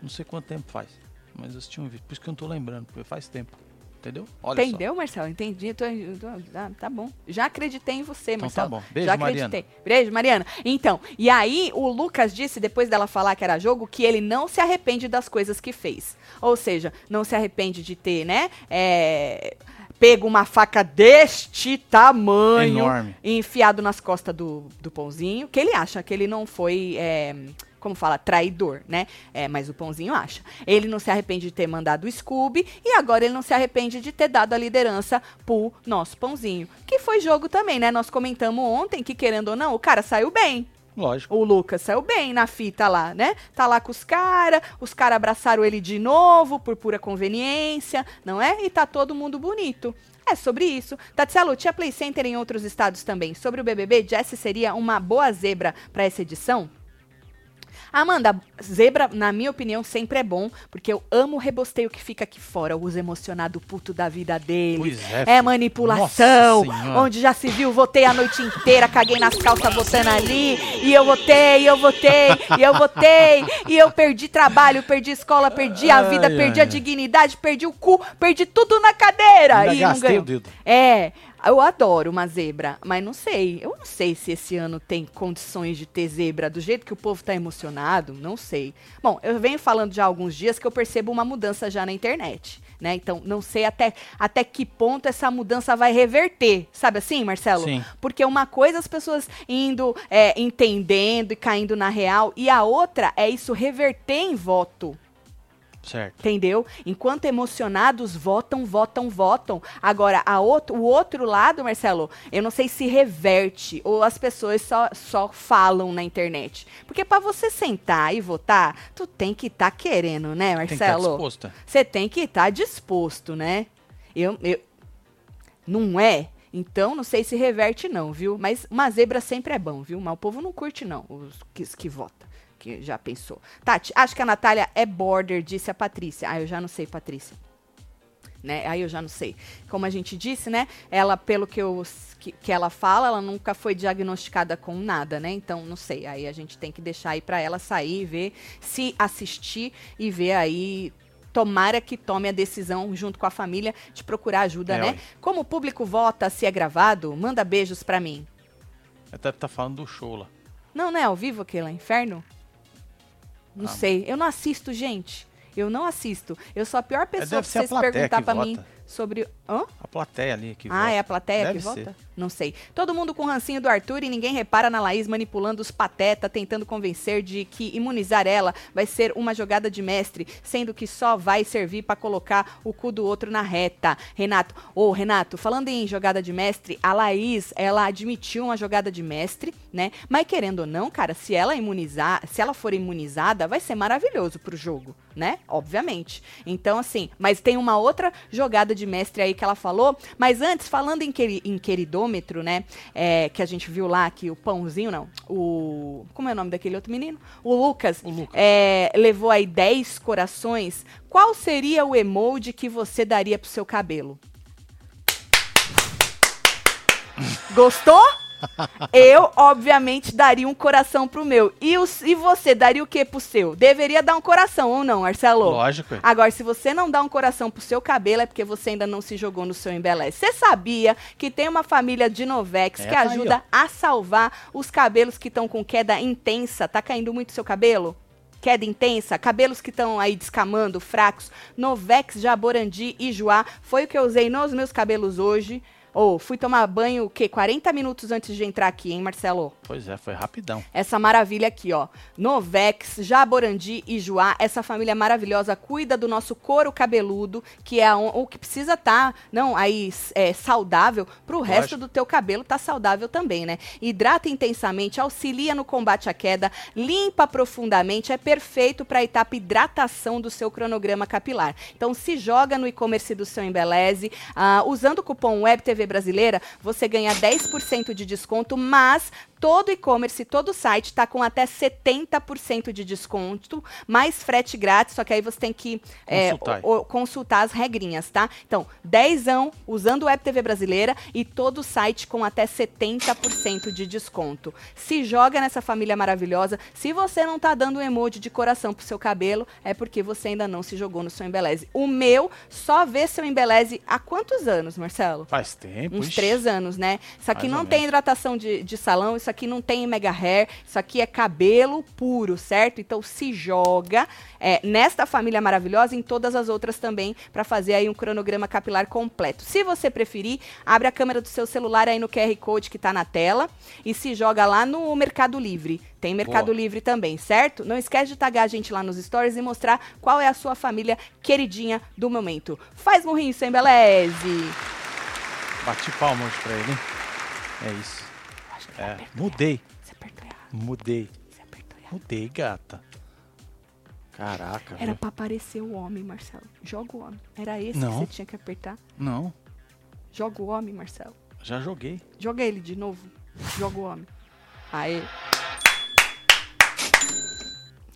Não sei quanto tempo faz, mas eu assisti um vídeo. Por isso que eu não tô lembrando, porque faz tempo. Entendeu? Olha Entendeu, Marcelo? Entendi. Tô- tô- tá, tá bom. Já acreditei em você, Então Marcelo. tá bom. Beijo, Já Mariana. acreditei. Beijo, Mariana. Então, e aí o Lucas disse, depois dela falar que era jogo, que ele não se arrepende das coisas que fez. Ou seja, não se arrepende de ter, né? é, pego uma faca deste tamanho Enorme. enfiado nas costas do, do pãozinho, que ele acha que ele não foi. é, como fala, traidor, né? É, mas o pãozinho acha. Ele não se arrepende de ter mandado o Scooby e agora ele não se arrepende de ter dado a liderança pro nosso pãozinho. Que foi jogo também, né? Nós comentamos ontem que, querendo ou não, o cara saiu bem. Lógico. O Lucas saiu bem na fita lá, né? Tá lá com os caras, os caras abraçaram ele de novo por pura conveniência, não é? E tá todo mundo bonito. É sobre isso. Tatselo, tinha Play Center em outros estados também. Sobre o BBB, Jessie seria uma boa zebra pra essa edição? Amanda, zebra, na minha opinião, sempre é bom, porque eu amo o rebosteio que fica aqui fora, o uso emocionado puto da vida dele. Pois é, É manipulação, onde já se viu, votei a noite inteira, caguei nas calças votando ali, e eu votei, e eu votei, e eu votei, e eu perdi trabalho, perdi escola, perdi a vida, ai, perdi a ai. dignidade, perdi o cu, perdi tudo na cadeira. Ainda e não gastei ganhou. o dedo. É, eu adoro uma zebra, mas não sei. Eu não sei se esse ano tem condições de ter zebra do jeito que o povo tá emocionado, não sei. Bom, eu venho falando já há alguns dias que eu percebo uma mudança já na internet, né? Então, não sei até, até que ponto essa mudança vai reverter, sabe assim, Marcelo? Sim. Porque uma coisa é as pessoas indo, é, entendendo e caindo na real, e a outra é isso reverter em voto. Certo. Entendeu? Enquanto emocionados votam, votam, votam. Agora, a outro, o outro lado, Marcelo, eu não sei se reverte ou as pessoas só, só falam na internet. Porque pra você sentar e votar, tu tem que estar querendo, né, Tem que estar Marcelo? disposta. Você tem que estar disposto, né? Eu, eu. Não é? Então, não sei se reverte, não, viu? Mas uma zebra sempre é bom, viu? Mas o povo não curte, não, os que, que vota. Que já pensou. Tati, acho que a Natália é border, disse a Patrícia. Ah, eu já não sei, Patrícia. Né? Aí eu já não sei. Como a gente disse, né? Ela, pelo que, eu, que, que ela fala, ela nunca foi diagnosticada com nada, né? Então, não sei. Aí a gente tem que deixar aí pra ela sair e ver, se assistir e ver aí. Tomara que tome a decisão junto com a família de procurar ajuda, É, né? ué. Como o público vota se é gravado, manda beijos pra mim. Até tá falando do show lá. Não, não é ao vivo aquele inferno? Não Ah. sei. Eu não assisto, gente. Eu não assisto. Eu sou a pior pessoa deve pra vocês perguntar pra mim sobre. Hã? A plateia ali que ah, vota. é a plateia Deve que ser. vota? Não sei. Todo mundo com rancinho do Arthur e ninguém repara na Laís manipulando os pateta, tentando convencer de que imunizar ela vai ser uma jogada de mestre, sendo que só vai servir para colocar o cu do outro na reta. Renato, ô Renato, falando em jogada de mestre, a Laís, ela admitiu uma jogada de mestre, né? Mas querendo ou não, cara, se ela imunizar, se ela for imunizada, vai ser maravilhoso pro jogo, né? Obviamente. Então, assim, mas tem uma outra jogada de mestre aí que ela falou. Mas antes, falando em, queri em queridômetro, né? É, que a gente viu lá que o pãozinho, não. O. Como é o nome daquele outro menino? O Lucas. O Lucas. é, levou aí 10 corações. Qual seria o emoji que você daria pro seu cabelo? Gostou? Eu, obviamente, daria um coração pro meu. E, e você, daria o que pro seu? Deveria dar um coração ou não, Marcelo? Lógico. Agora, se você não dá um coração pro seu cabelo, é porque você ainda não se jogou no seu embeleze. Você sabia que tem uma família de Novex É, que tá aí, ajuda a salvar os cabelos que estão com queda intensa? Tá caindo muito seu cabelo? Queda intensa, cabelos que estão aí descamando, fracos. Novex, Jaborandi e Joá. Foi o que eu usei nos meus cabelos hoje. Ou fui tomar banho, o quê? 40 minutos antes de entrar aqui, hein, Marcelo? Pois é, foi rapidão. Essa maravilha aqui, ó. Novex, Jaborandi e Joá. Essa família maravilhosa cuida do nosso couro cabeludo, que é o que precisa estar, não, aí é, saudável pro resto Lógico. do teu cabelo tá saudável também, né? Hidrata intensamente, auxilia no combate à queda, limpa profundamente, é perfeito para a etapa hidratação do seu cronograma capilar. Então se joga no e-commerce do seu Embeleze, ah, usando o cupom WebTV Brasileira, você ganha 10% de desconto, mas todo e-commerce, todo site tá com até 70% de desconto, mais frete grátis, só que aí você tem que é, Consultar. o- o- consultar as regrinhas, tá? Então, dezão usando o Web TV Brasileira e todo site com até 70% de desconto. Se joga nessa família maravilhosa. Se você não tá dando um emoji de coração pro seu cabelo, é porque você ainda não se jogou no seu embeleze. O meu só vê seu embeleze há quantos anos, Marcelo? Faz tempo. Uns ixi. três anos, né? Isso aqui Mais não tem hidratação de, de salão, isso aqui não tem mega hair, isso aqui é cabelo puro, certo? Então se joga é, nesta família maravilhosa e em todas as outras também para fazer aí um cronograma capilar completo. Se você preferir, abre a câmera do seu celular aí no QR Code que tá na tela e se joga lá no Mercado Livre. Tem Mercado Boa. Livre também, certo? Não esquece de tagar a gente lá nos stories e mostrar qual é a sua família queridinha do momento. Faz morrinho sem beleze! Bati palma hoje pra ele? É isso. É, apertou mudei. Você apertou errado. Mudei. Você apertou errado. Mudei, gata. Caraca, Era viu? pra aparecer o homem, Marcelo. Joga o homem. Era esse Não. que você tinha que apertar. Não, Joga o homem, Marcelo. já joguei. Joga ele de novo. Joga o homem. Aê.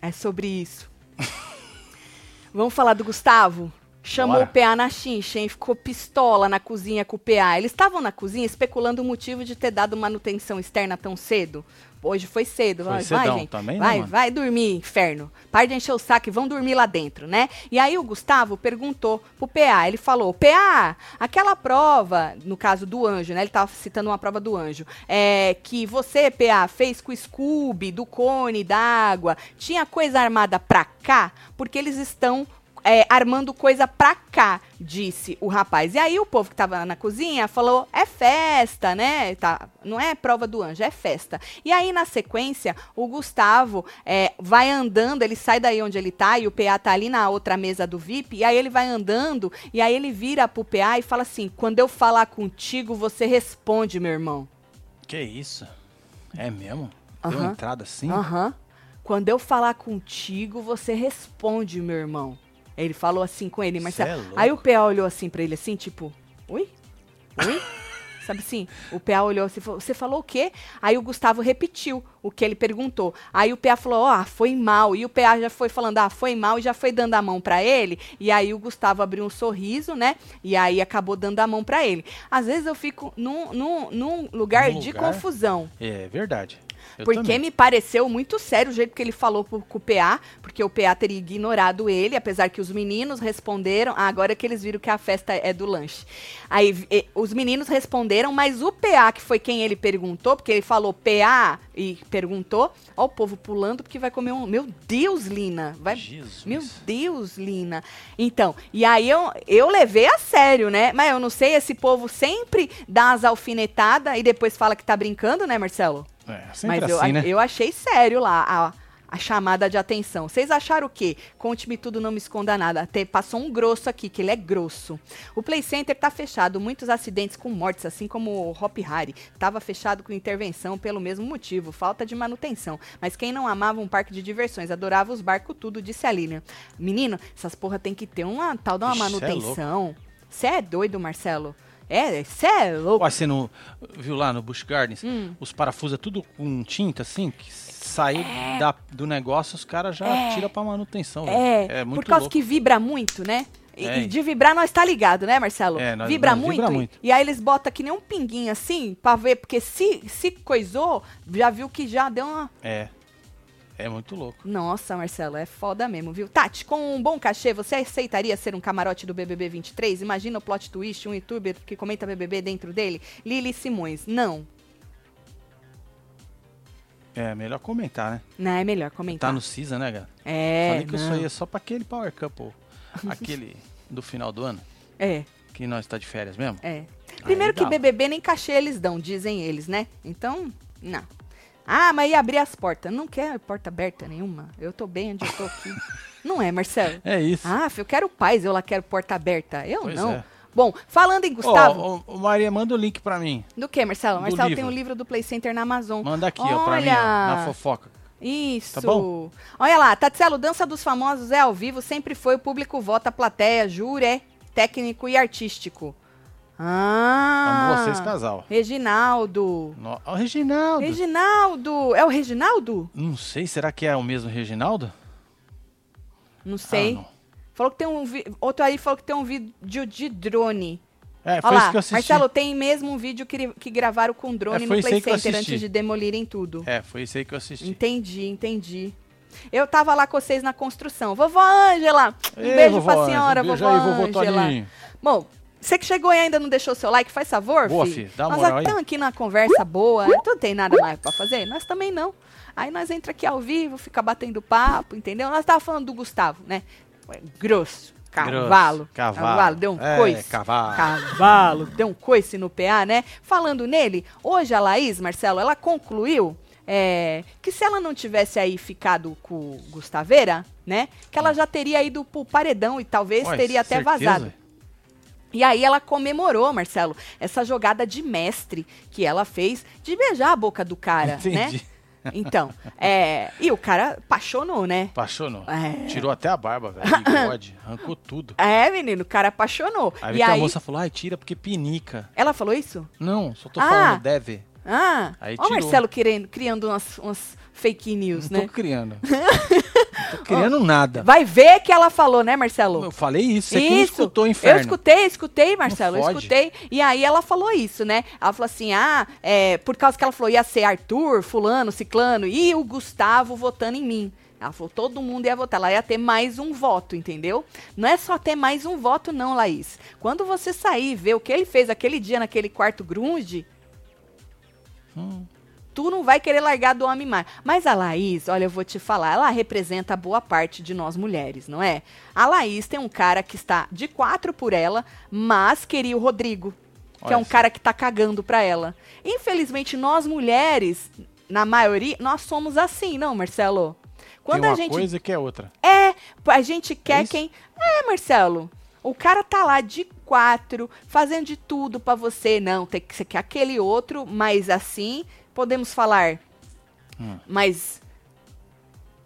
É sobre isso. (laughs) Vamos falar do Gustavo? Chamou Bora. o PA na chincha, hein? Ficou pistola na cozinha com o PA. Eles estavam na cozinha especulando o motivo de ter dado manutenção externa tão cedo. Hoje foi cedo. Foi vai, cedão vai, gente. também, né, vai, mano? vai dormir, inferno. Para de encher o saco e vão dormir lá dentro, né? E aí o Gustavo perguntou pro PA. Ele falou: PA, aquela prova, no caso do anjo, né? Ele tava citando uma prova do anjo. É, que você, PA, fez com o Scooby, do cone, d'água. Tinha coisa armada pra cá, porque eles estão é, armando coisa pra cá, disse o rapaz. E aí o povo que tava na cozinha falou: é festa, né? Tá, não é prova do anjo, é festa. E aí, na sequência, o Gustavo é, vai andando, ele sai daí onde ele tá, e o PA tá ali na outra mesa do VIP, e aí ele vai andando, e aí ele vira pro PA e fala assim: quando eu falar contigo, você responde, meu irmão. Que isso? É mesmo? Deu entrada assim? Aham. Quando eu falar contigo, você responde, meu irmão. Ele falou assim com ele, mas Cê é aí o PA olhou assim pra ele assim, tipo, oi? Oi? (laughs) Sabe assim? O PA olhou assim, você falou o quê? Aí o Gustavo repetiu o que ele perguntou. Aí o PA falou, ah, foi mal. E o PA já foi falando, ah, foi mal, e já foi dando a mão pra ele. E aí o Gustavo abriu um sorriso, né? E aí acabou dando a mão pra ele. Às vezes eu fico num, num, num lugar Num de lugar? confusão. É verdade. Eu porque também. me pareceu muito sério o jeito que ele falou pro, com o PA, porque o PA teria ignorado ele, apesar que os meninos responderam. Ah, agora que eles viram que a festa é do lanche. Aí e- os meninos responderam, mas o PA, que foi quem ele perguntou, porque ele falou PA e perguntou, ó, o povo pulando porque vai comer um. Meu Deus, Lina! Vai, Jesus. meu Deus, Lina. Então, e aí eu, eu levei a sério, né? Mas eu não sei, esse povo sempre dá as alfinetadas e depois fala que tá brincando, né, Marcelo? É, Mas eu, assim, né? eu achei sério lá a, a chamada de atenção. Vocês acharam o quê? Conte-me tudo, não me esconda nada. Até passou um grosso aqui, que ele é grosso. O Play Center tá fechado, muitos acidentes com mortes, assim como o Hop Harry. Tava fechado com intervenção pelo mesmo motivo, falta de manutenção. Mas quem não amava um parque de diversões, adorava os barcos tudo, disse a Lilian. Menino, essas porra tem que ter uma tal de uma Ixi, é manutenção. Você é doido, Marcelo? É, você é louco. Ué, você não viu lá no Busch Gardens? Hum. Os parafusos é tudo com tinta, assim, que saiu da- do negócio, os caras já É. tiram pra manutenção. É, velho. é muito por causa louco. que vibra muito, né? E, É. e de vibrar nós tá ligado, né, Marcelo? É, nós- vibra, nós muito, vibra e- muito. E, aí eles botam que nem um pinguinho assim, pra ver, porque se, se coisou, já viu que já deu uma... É. É muito louco. Nossa, Marcelo, é foda mesmo, viu? Tati, com um bom cachê, você aceitaria ser um camarote do BBB 23? Imagina o plot twist, um youtuber que comenta BBB dentro dele? Lili Simões, não. É, melhor comentar, né? Não, é melhor comentar. Tá no CISA, né, cara? É, Falei que não. só ia só pra aquele Power Couple. aquele do final do ano, É, que nós tá de férias mesmo. É. Primeiro que dá. BBB nem cachê eles dão, dizem eles, né? Então, não. Ah, mas ia abrir as portas. Não quero porta aberta nenhuma. Eu tô bem onde eu tô aqui. (laughs) não é, Marcelo? É isso. Ah, eu quero paz, eu lá quero porta aberta. Eu Pois não. é. Bom, falando em Gustavo. Ô, ô, Maria, manda o link pra mim. Do que, Marcelo? do Marcelo tem livro. um livro do Play Center na Amazon. Manda aqui, ó, pra mim, ó, Olha! na fofoca. Isso. Tá bom? Olha lá, Tatselo, Dança dos Famosos é ao vivo, sempre foi, o público vota, plateia, júri, é técnico e artístico. Ah! Amo vocês, casal. Reginaldo. No... Reginaldo. Reginaldo. É o Reginaldo? Não sei, será que é o mesmo Reginaldo? Não sei. Ah, não. falou que tem um vi- outro aí falou que tem um vídeo de drone. É, foi Olha isso lá, que eu assisti. Marcelo, tem mesmo um vídeo que, que gravaram com drone É, no Play Center antes de demolirem tudo. É, foi isso aí que eu assisti. Entendi, entendi. Eu tava lá com vocês na construção. Vovó Ângela, um Ei, beijo pra senhora, Ângela, vovó Ângela. Bom, você que chegou e ainda não deixou seu like, faz favor, Boa, fi. fi, dá uma Nós moral estamos aqui na conversa boa, tu não tem nada mais pra fazer? Nós também não. Aí nós entra aqui ao vivo, fica batendo papo, entendeu? Nós tava falando do Gustavo, né? Grosso, cavalo, Grosso, cavalo. deu um É, coice. cavalo. Cavalo, deu um coice no PA, né? Falando nele, hoje a Laís, Marcelo, ela concluiu é, que se ela não tivesse aí ficado com o Gustaveira, né? Que ela já teria ido pro paredão e talvez Ué, teria até certeza? vazado. E aí ela comemorou, Marcelo, essa jogada de mestre que ela fez de beijar a boca do cara, né? Entendi. Então, é, e o cara apaixonou, né? Apaixonou. É. Tirou até a barba, velho. Bigode. (coughs) arrancou tudo. É, menino, o cara apaixonou. Aí, e aí, a moça falou, ai, tira porque pinica. ela falou isso? Não, só tô Ah. falando, deve. Ah, Aí ó o tirou. Marcelo querendo, criando umas, umas fake news, Não né? tô criando. (laughs) não tô criando nada. Vai ver que ela falou, né, Marcelo? Eu falei isso, você que não escutou, Eu inferno. escutei, escutei, Marcelo, eu escutei. E aí ela falou isso, né? Ela falou assim: ah, é, por causa que ela falou ia ser Arthur, Fulano, Ciclano e o Gustavo votando em mim. Ela falou, todo mundo ia votar. Ela ia ter mais um voto, entendeu? Não é só ter mais um voto, não, Laís. Quando você sair e ver o que ele fez aquele dia naquele quarto grunge, Hum. Tu não vai querer largar do homem mais. Mas a Laís, olha, eu vou te falar, ela representa boa parte de nós mulheres, não é? A Laís tem um cara que está de quatro por ela, mas queria o Rodrigo, que Olha é um cara que tá cagando pra ela. Infelizmente, nós mulheres, na maioria, nós somos assim, não, Marcelo? Quando Tem uma a gente coisa que é outra. é, a gente quer isso? quem. É, Marcelo. O cara tá lá de quatro, fazendo de tudo pra você. Não, tem que ser que aquele outro, mas assim, podemos falar Hum. mais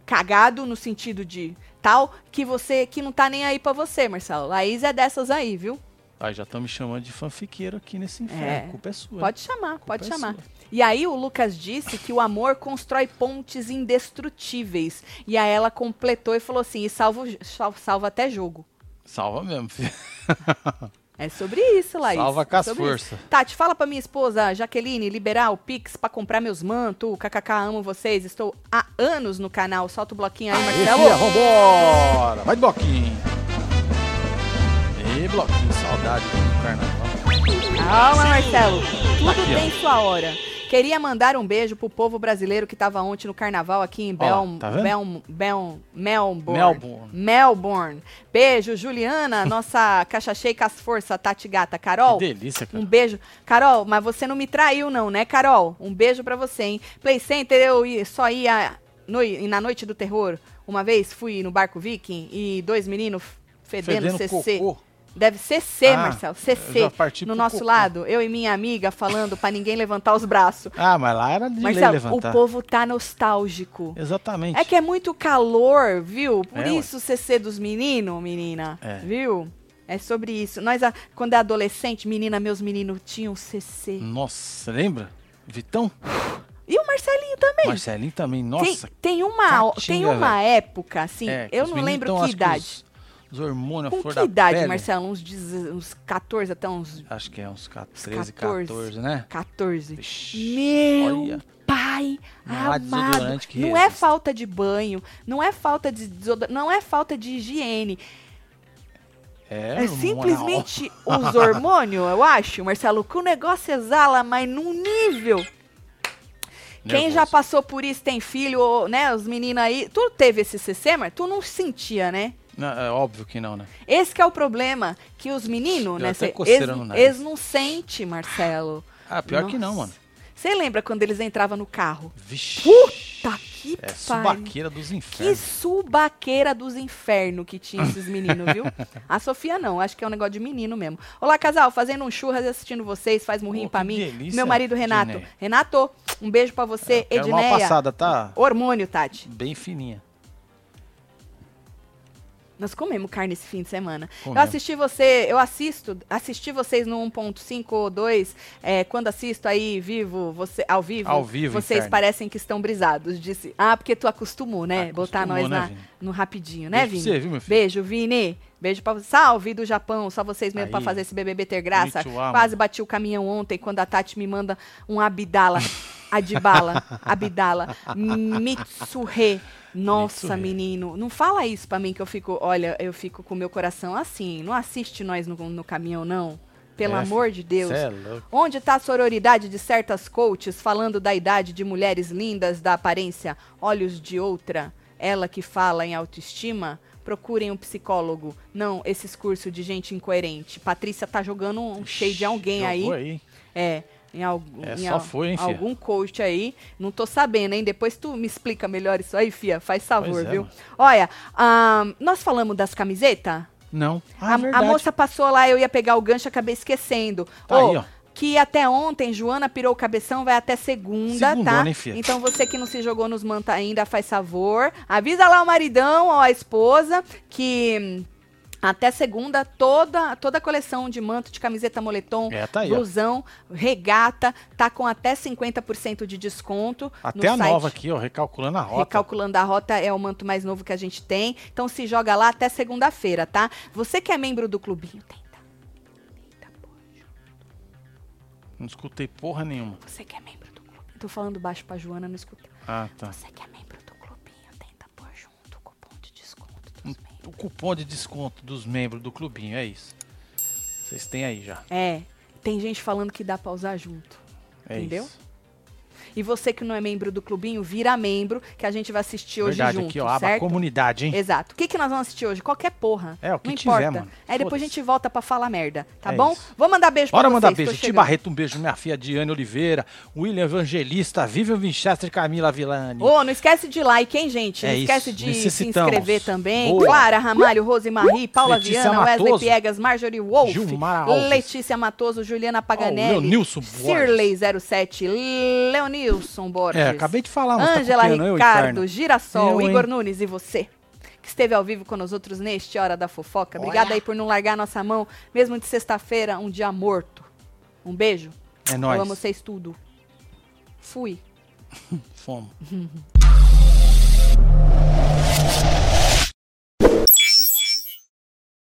cagado no sentido de tal, que você que não tá nem aí pra você, Marcelo. Laís é dessas aí, viu? Aí já estão me chamando de fanfiqueiro aqui nesse inferno. É. A culpa é sua. Pode chamar, pode é chamar. sua. E aí o Lucas disse que o amor constrói pontes indestrutíveis. E aí ela completou e falou assim: e salva, salva até jogo. Salva mesmo, filho. (laughs) É sobre isso, Laís. Salva com as forças. Tati, fala pra minha esposa, Jaqueline, liberar o Pix pra comprar meus mantos. KKK, amo vocês. Estou há anos no canal. Solta o bloquinho aí, Marcelo. é, vambora! Vai de bloquinho. E bloquinho, saudade do carnaval. Calma, Marcelo. Tudo Aqui, ó. tem sua hora. Queria mandar um beijo pro povo brasileiro que tava ontem no carnaval aqui em Ó, Bel, tá? Bel, Bel, Melbourne. Melbourne. Melbourne. Beijo, Juliana, (laughs) nossa caixa cheia com as forças, Tati Gata. Carol, Que delícia, cara. um beijo. Carol, mas você não me traiu não, né, Carol? Um beijo pra você, hein? Play Center, eu só ia no- na noite do terror. Uma vez fui no barco viking e dois meninos fedendo, Fedendo CC. cocô. Deve ser C, Ah, Marcelo. CC. No nosso cocô. lado, eu e minha amiga falando pra ninguém levantar os braços. Ah, mas lá era de Marcelo, levantar. o povo tá nostálgico. Exatamente. É que é muito calor, viu? Por É, ué. isso o CC dos meninos, menina. É. Viu? É sobre isso. Nós, a- quando é adolescente, menina, meus meninos tinham CC. Nossa, lembra? Vitão? E o Marcelinho também. Marcelinho também, Tem, nossa. tem uma, Catinga, tem uma época, assim, É, eu não lembro que idade. Os, os hormônios, a Com flor que da idade, pele. Marcelo? Uns, uns 14 até uns Acho que é uns 13, 14. 14, né? 14. Vixe, Meu olha. pai Não amado. Não é falta de banho, não é falta de desodorante, não é falta de higiene. É, É, simplesmente (laughs) os hormônios, eu acho, Marcelo, que o negócio exala, mas num nível. Quem já passou por isso, tem filho, ou, né? Os meninos aí. Tu teve esse CC, mas tu não sentia, né? Não, é óbvio que não, né? Esse que é o problema, que os meninos, né? até eles, eles não sentem, Marcelo. Ah, pior que não, Nossa. mano. Você lembra quando eles entravam no carro? Vixe. Puta que É pariu. subaqueira dos Que infernos. subaqueira dos infernos que tinha esses meninos, viu? (laughs) A Sofia não, acho que é um negócio de menino mesmo. Olá, casal, fazendo um churras e assistindo vocês, faz murrinho Pô, pra que mim. delícia, Meu marido Renato. Edneia. Renato, um beijo pra você, Quero uma Edneia. passada, tá? Hormônio, Tati. Bem fininha. Nós comemos carne esse fim de semana. Eu Comemos. assisti você, eu assisto, assisti vocês no 1.5 ou 2, é, quando assisto aí vivo, você, ao vivo, Ao vivo, vocês parecem que estão brisados. Disse, ah, porque tu acostumou, né? Botar Acostumou, nós né, na- Vini? no rapidinho, né, Beijo Vini? você, viu? Beijo, Vini. Beijo pra você. Salve do Japão, só vocês mesmo pra Aí. fazer esse BBB ter graça. Konnichiwa, Quase bati o caminhão ontem quando a Tati me manda um abdala, (laughs) adibala, (laughs) abdala, mitsuhe. Nossa, Mitsuhe. menino, não fala isso pra mim que eu fico, olha, eu fico com o meu coração assim. Não assiste nós no, no caminhão, não. Pelo É, amor de Deus. É. Onde está a sororidade de certas coaches falando da idade de mulheres lindas, da aparência, olhos de outra? Ela que fala em autoestima? Procurem um psicólogo. Não, esses cursos de gente incoerente. Patrícia tá jogando um cheio de alguém aí. Jogou aí. É, em, algum, É, em foi, hein, algum coach aí. Não tô sabendo, hein? Depois tu me explica melhor isso aí, fia. Faz favor, é, viu? mano. Olha, ahn, nós falamos das camisetas? Não. A, Ah, a verdade. moça passou lá, eu ia pegar o gancho, acabei esquecendo. Tá Ô, aí, ó. Que até ontem, Joana pirou o cabeção, vai até segunda, tá? Então você que não se jogou nos manta ainda, faz favor. Avisa lá o maridão ou a esposa que até segunda toda toda a coleção de manto, de camiseta moletom, É, tá aí, ó. blusão, regata, tá com até 50% de desconto. Até a site. nova aqui, ó, recalculando a rota. Recalculando a rota é o manto mais novo que a gente tem. Então se joga lá até segunda-feira, tá? Você que é membro do clubinho, pô. Não escutei porra nenhuma. Você que é membro do clubinho. Tô falando baixo pra Joana, não escuta. Ah, tá. Você que é O cupom de desconto dos membros do clubinho, é isso. Vocês têm aí já. É, tem gente falando que dá pra usar junto. É Entendeu? isso. E você que não é membro do clubinho, vira membro, que a gente vai assistir hoje Verdade, junto, aqui, ó, certo? comunidade, hein? Exato. O que, que nós vamos assistir hoje? Qualquer porra. É, o que Não tiver, importa. mano. Aí depois a gente volta pra falar merda, tá É bom? isso. Vou mandar beijo Bora pra mandar vocês. tô beijo. Ti. Barreto, um beijo. Minha filha Diane Oliveira, William Evangelista, Vivian Winchester, Camila Vilani. Ô, não esquece de like, hein, gente? É não isso, esquece de se inscrever também. Boa. Clara Ramalho, Rose Marie, Paula Letícia Viana, Wesley Matoso. Piegas, Marjorie Wolf, Gilmar Alves. Letícia Matoso, Juliana Paganelli, Leonilson Borges. Cirley 07, Leonilson Borges. É, acabei de falar, mas tá Ângela copiando eu, Ricardo, inferno. Girassol, Eu? Igor Nunes e você. Que esteve ao vivo com nós outros neste Hora da Fofoca. Obrigada Olha. aí por não largar a nossa mão, mesmo de sexta-feira, um dia morto. Um beijo. É Eu nóis. amo vocês tudo. Fui. (laughs) Fomos. (laughs)